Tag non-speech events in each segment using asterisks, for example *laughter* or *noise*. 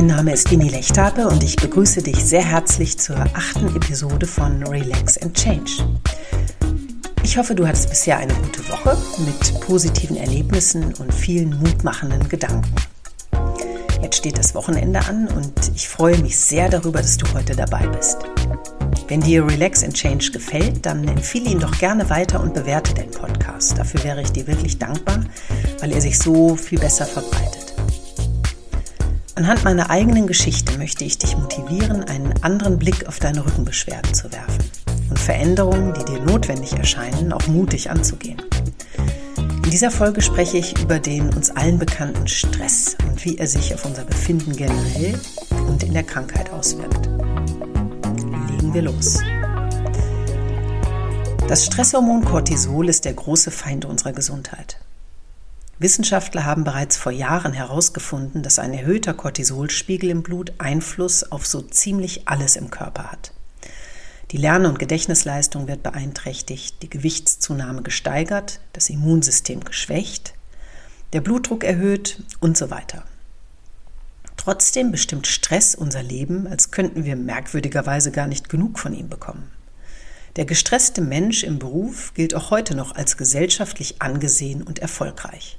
Mein Name ist Dini Lechtape und ich begrüße dich sehr herzlich zur achten Episode von Relax and Change. Ich hoffe, du hattest bisher eine gute Woche mit positiven Erlebnissen und vielen mutmachenden Gedanken. Jetzt steht das Wochenende an und ich freue mich sehr darüber, dass du heute dabei bist. Wenn dir Relax and Change gefällt, dann empfehle ihn doch gerne weiter und bewerte den Podcast. Dafür wäre ich dir wirklich dankbar, weil er sich so viel besser verbreitet. Anhand meiner eigenen Geschichte möchte ich dich motivieren, einen anderen Blick auf deine Rückenbeschwerden zu werfen und Veränderungen, die dir notwendig erscheinen, auch mutig anzugehen. In dieser Folge spreche ich über den uns allen bekannten Stress und wie er sich auf unser Befinden generell und in der Krankheit auswirkt legen wir los. Das Stresshormon Cortisol ist der große Feind unserer Gesundheit. Wissenschaftler haben bereits vor Jahren herausgefunden, dass ein erhöhter Cortisolspiegel im Blut Einfluss auf so ziemlich alles im Körper hat. Die Lern- und Gedächtnisleistung wird beeinträchtigt, die Gewichtszunahme gesteigert, das Immunsystem geschwächt, der Blutdruck erhöht und so weiter. Trotzdem bestimmt Stress unser Leben, als könnten wir merkwürdigerweise gar nicht genug von ihm bekommen. Der gestresste Mensch im Beruf gilt auch heute noch als gesellschaftlich angesehen und erfolgreich.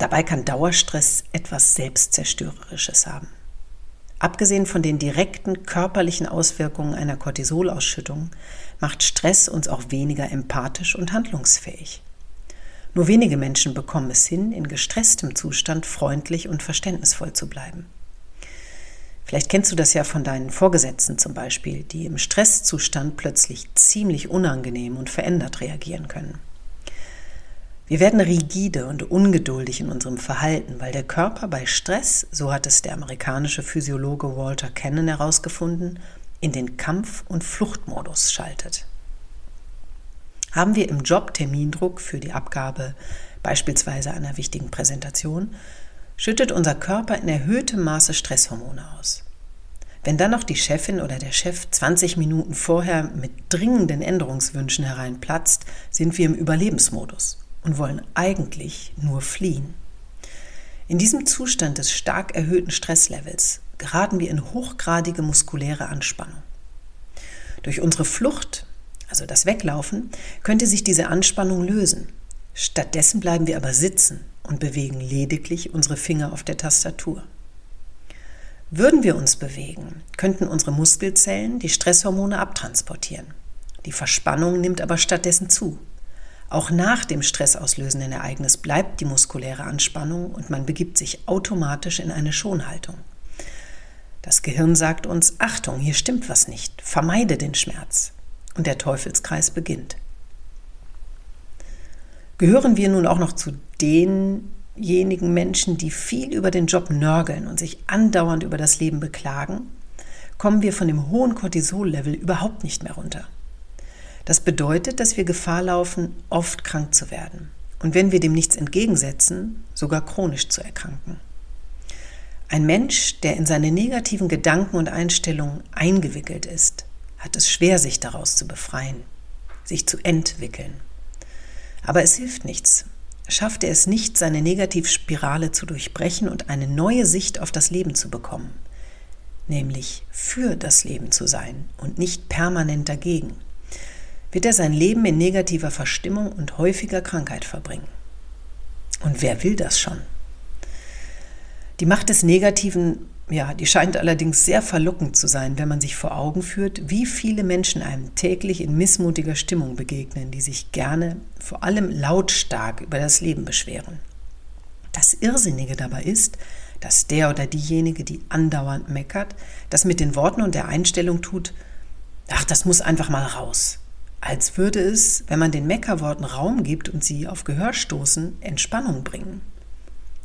Dabei kann Dauerstress etwas Selbstzerstörerisches haben. Abgesehen von den direkten körperlichen Auswirkungen einer Cortisolausschüttung macht Stress uns auch weniger empathisch und handlungsfähig. Nur wenige Menschen bekommen es hin, in gestresstem Zustand freundlich und verständnisvoll zu bleiben. Vielleicht kennst du das ja von deinen Vorgesetzten zum Beispiel, die im Stresszustand plötzlich ziemlich unangenehm und verändert reagieren können. Wir werden rigide und ungeduldig in unserem Verhalten, weil der Körper bei Stress, so hat es der amerikanische Physiologe Walter Cannon herausgefunden, in den Kampf- und Fluchtmodus schaltet. Haben wir im Job Termindruck für die Abgabe beispielsweise einer wichtigen Präsentation, schüttet unser Körper in erhöhtem Maße Stresshormone aus. Wenn dann noch die Chefin oder der Chef 20 Minuten vorher mit dringenden Änderungswünschen hereinplatzt, sind wir im Überlebensmodus und wollen eigentlich nur fliehen. In diesem Zustand des stark erhöhten Stresslevels geraten wir in hochgradige muskuläre Anspannung. Durch unsere Flucht also das Weglaufen, könnte sich diese Anspannung lösen. Stattdessen bleiben wir aber sitzen und bewegen lediglich unsere Finger auf der Tastatur. Würden wir uns bewegen, könnten unsere Muskelzellen die Stresshormone abtransportieren. Die Verspannung nimmt aber stattdessen zu. Auch nach dem stressauslösenden Ereignis bleibt die muskuläre Anspannung und man begibt sich automatisch in eine Schonhaltung. Das Gehirn sagt uns, Achtung, hier stimmt was nicht, vermeide den Schmerz und der Teufelskreis beginnt. Gehören wir nun auch noch zu denjenigen Menschen, die viel über den Job nörgeln und sich andauernd über das Leben beklagen, kommen wir von dem hohen Cortisol-Level überhaupt nicht mehr runter. Das bedeutet, dass wir Gefahr laufen, oft krank zu werden und wenn wir dem nichts entgegensetzen, sogar chronisch zu erkranken. Ein Mensch, der in seine negativen Gedanken und Einstellungen eingewickelt ist, hat es schwer, sich daraus zu befreien, sich zu entwickeln. Aber es hilft nichts. Schafft er es nicht, seine Negativspirale zu durchbrechen und eine neue Sicht auf das Leben zu bekommen, nämlich für das Leben zu sein und nicht permanent dagegen, wird er sein Leben in negativer Verstimmung und häufiger Krankheit verbringen. Und wer will das schon? Die Macht des Negativen ja, die scheint allerdings sehr verlockend zu sein, wenn man sich vor Augen führt, wie viele Menschen einem täglich in missmutiger Stimmung begegnen, die sich gerne, vor allem lautstark, über das Leben beschweren. Das Irrsinnige dabei ist, dass der oder diejenige, die andauernd meckert, das mit den Worten und der Einstellung tut, ach, das muss einfach mal raus. Als würde es, wenn man den Meckerworten Raum gibt und sie auf Gehör stoßen, Entspannung bringen.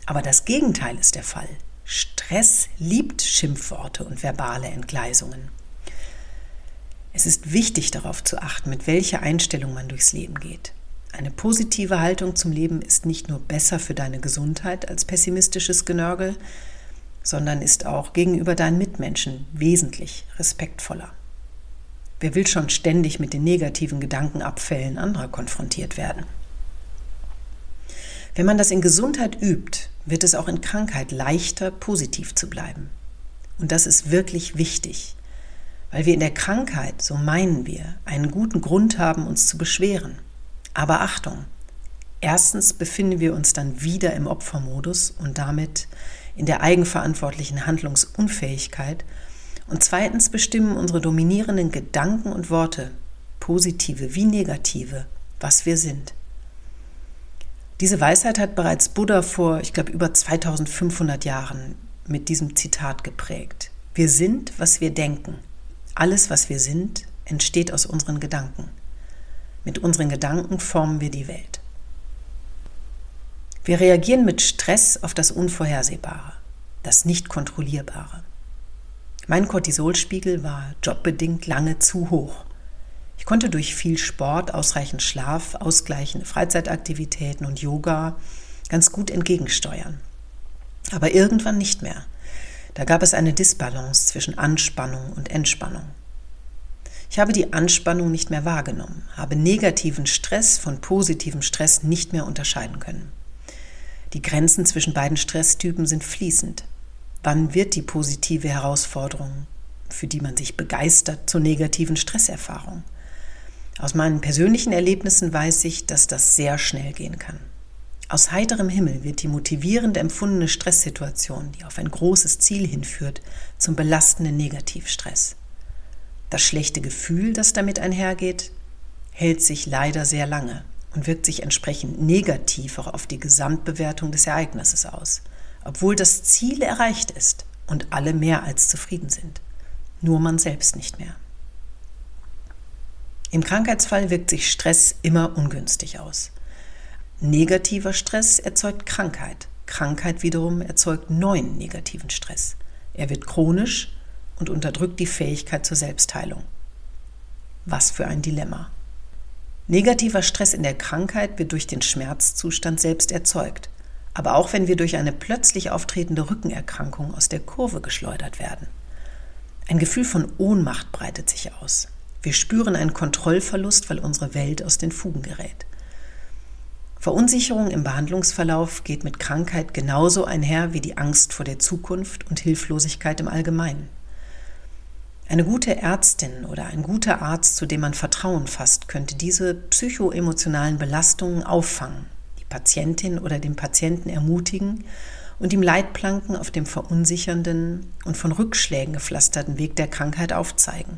Aber das Gegenteil ist der Fall. Stress liebt Schimpfworte und verbale Entgleisungen. Es ist wichtig darauf zu achten, mit welcher Einstellung man durchs Leben geht. Eine positive Haltung zum Leben ist nicht nur besser für deine Gesundheit als pessimistisches Genörgel, sondern ist auch gegenüber deinen Mitmenschen wesentlich respektvoller. Wer will schon ständig mit den negativen Gedankenabfällen anderer konfrontiert werden? Wenn man das in Gesundheit übt, wird es auch in Krankheit leichter, positiv zu bleiben. Und das ist wirklich wichtig, weil wir in der Krankheit, so meinen wir, einen guten Grund haben, uns zu beschweren. Aber Achtung, erstens befinden wir uns dann wieder im Opfermodus und damit in der eigenverantwortlichen Handlungsunfähigkeit und zweitens bestimmen unsere dominierenden Gedanken und Worte, positive wie negative, was wir sind. Diese Weisheit hat bereits Buddha vor, ich glaube, über 2500 Jahren mit diesem Zitat geprägt. Wir sind, was wir denken. Alles, was wir sind, entsteht aus unseren Gedanken. Mit unseren Gedanken formen wir die Welt. Wir reagieren mit Stress auf das Unvorhersehbare, das Nicht-Kontrollierbare. Mein Cortisolspiegel war jobbedingt lange zu hoch. Ich konnte durch viel Sport, ausreichend Schlaf, ausgleichende Freizeitaktivitäten und Yoga ganz gut entgegensteuern. Aber irgendwann nicht mehr. Da gab es eine Disbalance zwischen Anspannung und Entspannung. Ich habe die Anspannung nicht mehr wahrgenommen, habe negativen Stress von positivem Stress nicht mehr unterscheiden können. Die Grenzen zwischen beiden Stresstypen sind fließend. Wann wird die positive Herausforderung, für die man sich begeistert, zur negativen Stresserfahrung? Aus meinen persönlichen Erlebnissen weiß ich, dass das sehr schnell gehen kann. Aus heiterem Himmel wird die motivierend empfundene Stresssituation, die auf ein großes Ziel hinführt, zum belastenden Negativstress. Das schlechte Gefühl, das damit einhergeht, hält sich leider sehr lange und wirkt sich entsprechend negativ auch auf die Gesamtbewertung des Ereignisses aus, obwohl das Ziel erreicht ist und alle mehr als zufrieden sind. Nur man selbst nicht mehr. Im Krankheitsfall wirkt sich Stress immer ungünstig aus. Negativer Stress erzeugt Krankheit. Krankheit wiederum erzeugt neuen negativen Stress. Er wird chronisch und unterdrückt die Fähigkeit zur Selbstheilung. Was für ein Dilemma. Negativer Stress in der Krankheit wird durch den Schmerzzustand selbst erzeugt, aber auch wenn wir durch eine plötzlich auftretende Rückenerkrankung aus der Kurve geschleudert werden. Ein Gefühl von Ohnmacht breitet sich aus. Wir spüren einen Kontrollverlust, weil unsere Welt aus den Fugen gerät. Verunsicherung im Behandlungsverlauf geht mit Krankheit genauso einher wie die Angst vor der Zukunft und Hilflosigkeit im Allgemeinen. Eine gute Ärztin oder ein guter Arzt, zu dem man Vertrauen fasst, könnte diese psychoemotionalen Belastungen auffangen, Patientin oder den Patienten ermutigen und ihm Leitplanken auf dem verunsichernden und von Rückschlägen gepflasterten Weg der Krankheit aufzeigen.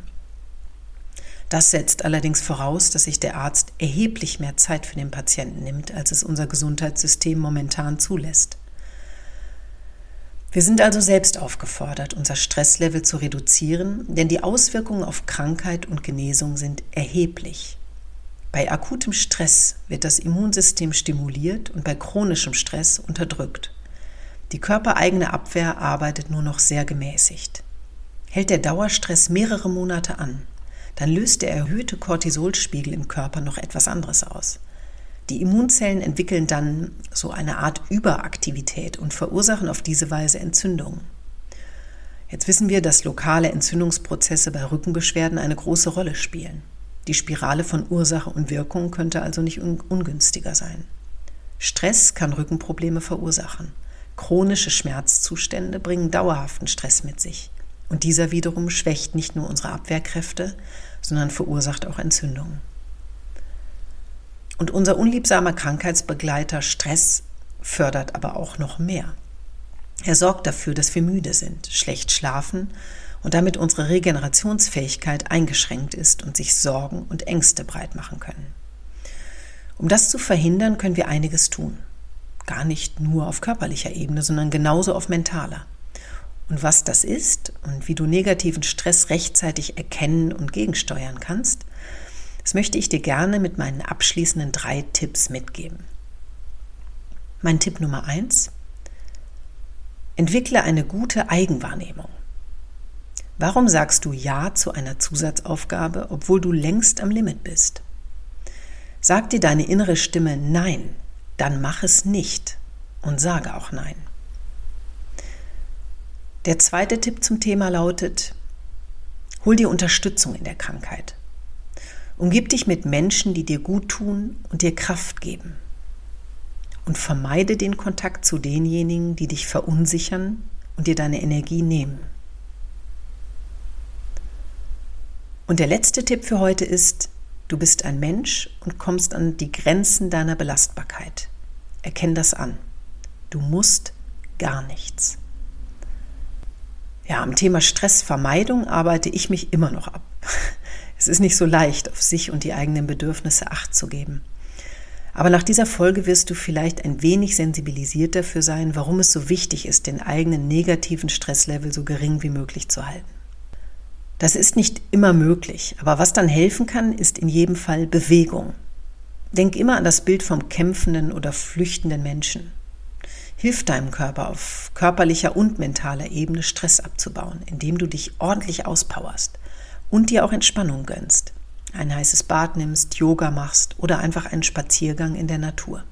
Das setzt allerdings voraus, dass sich der Arzt erheblich mehr Zeit für den Patienten nimmt, als es unser Gesundheitssystem momentan zulässt. Wir sind also selbst aufgefordert, unser Stresslevel zu reduzieren, denn die Auswirkungen auf Krankheit und Genesung sind erheblich. Bei akutem Stress wird das Immunsystem stimuliert und bei chronischem Stress unterdrückt. Die körpereigene Abwehr arbeitet nur noch sehr gemäßigt. Hält der Dauerstress mehrere Monate an, dann löst der erhöhte Cortisolspiegel im Körper noch etwas anderes aus. Die Immunzellen entwickeln dann so eine Art Überaktivität und verursachen auf diese Weise Entzündungen. Jetzt wissen wir, dass lokale Entzündungsprozesse bei Rückenbeschwerden eine große Rolle spielen. Die Spirale von Ursache und Wirkung könnte also nicht ungünstiger sein. Stress kann Rückenprobleme verursachen. Chronische Schmerzzustände bringen dauerhaften Stress mit sich. Und dieser wiederum schwächt nicht nur unsere Abwehrkräfte, sondern verursacht auch Entzündungen. Und unser unliebsamer Krankheitsbegleiter Stress fördert aber auch noch mehr. Er sorgt dafür, dass wir müde sind, schlecht schlafen und damit unsere Regenerationsfähigkeit eingeschränkt ist und sich Sorgen und Ängste breit machen können. Um das zu verhindern, können wir einiges tun. Gar nicht nur auf körperlicher Ebene, sondern genauso auf mentaler. Und was das ist und wie du negativen Stress rechtzeitig erkennen und gegensteuern kannst, das möchte ich dir gerne mit meinen abschließenden drei Tipps mitgeben. Mein Tipp Nummer eins: Entwickle eine gute Eigenwahrnehmung. Warum sagst du Ja zu einer Zusatzaufgabe, obwohl du längst am Limit bist? Sag dir deine innere Stimme Nein, dann mach es nicht und sage auch Nein. Der zweite Tipp zum Thema lautet, hol dir Unterstützung in der Krankheit. Umgib dich mit Menschen, die dir gut tun und dir Kraft geben. und vermeide den Kontakt zu denjenigen, die dich verunsichern und dir deine Energie nehmen. Und der letzte Tipp für heute ist, du bist ein Mensch und kommst an die Grenzen deiner Belastbarkeit. Erkenn das an. Du musst gar nichts. Ja, am Thema Stressvermeidung arbeite ich mich immer noch ab. *laughs* Es ist nicht so leicht, auf sich und die eigenen Bedürfnisse acht zu geben. Aber nach dieser Folge wirst du vielleicht ein wenig sensibilisiert dafür sein, warum es so wichtig ist, den eigenen negativen Stresslevel so gering wie möglich zu halten. Das ist nicht immer möglich, aber was dann helfen kann, ist in jedem Fall Bewegung. Denk immer an das Bild vom kämpfenden oder flüchtenden Menschen. Hilf deinem Körper auf körperlicher und mentaler Ebene Stress abzubauen, indem du dich ordentlich auspowerst und dir auch Entspannung gönnst. Ein heißes Bad nimmst, Yoga machst oder einfach einen Spaziergang in der Natur.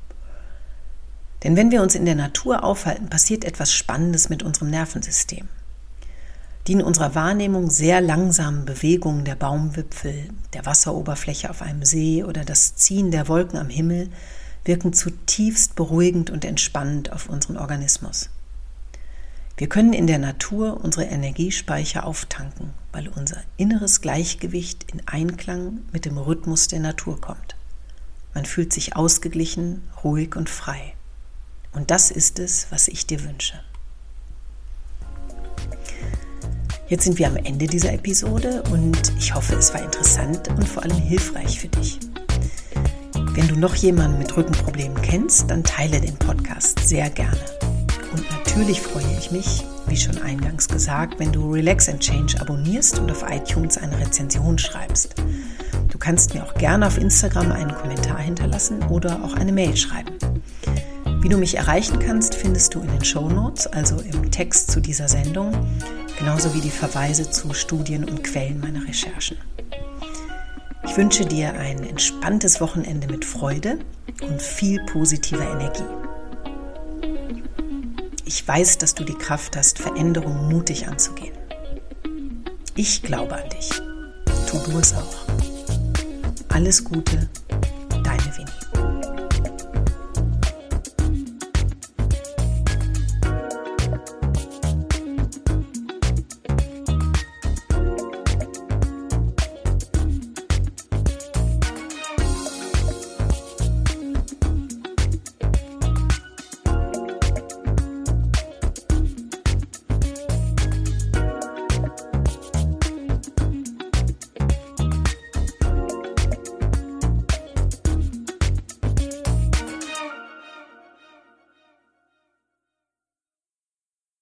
Denn wenn wir uns in der Natur aufhalten, passiert etwas Spannendes mit unserem Nervensystem. Die in unserer Wahrnehmung sehr langsamen Bewegungen der Baumwipfel, der Wasseroberfläche auf einem See oder das Ziehen der Wolken am Himmel wirken zutiefst beruhigend und entspannend auf unseren Organismus. Wir können in der Natur unsere Energiespeicher auftanken, weil unser inneres Gleichgewicht in Einklang mit dem Rhythmus der Natur kommt. Man fühlt sich ausgeglichen, ruhig und frei. Und das ist es, was ich dir wünsche. Jetzt sind wir am Ende dieser Episode und ich hoffe, es war interessant und vor allem hilfreich für dich. Wenn du noch jemanden mit Rückenproblemen kennst, dann teile den Podcast sehr gerne. Und natürlich freue ich mich, wie schon eingangs gesagt, wenn du Relax and Change abonnierst und auf iTunes eine Rezension schreibst. Du kannst mir auch gerne auf Instagram einen Kommentar hinterlassen oder auch eine Mail schreiben. Wie du mich erreichen kannst, findest du in den Show Notes, also im Text zu dieser Sendung, genauso wie die Verweise zu Studien und Quellen meiner Recherchen. Ich wünsche dir ein entspanntes Wochenende mit Freude und viel positiver Energie. Ich weiß, dass du die Kraft hast, Veränderungen mutig anzugehen. Ich glaube an dich. Tu du es auch. Alles Gute.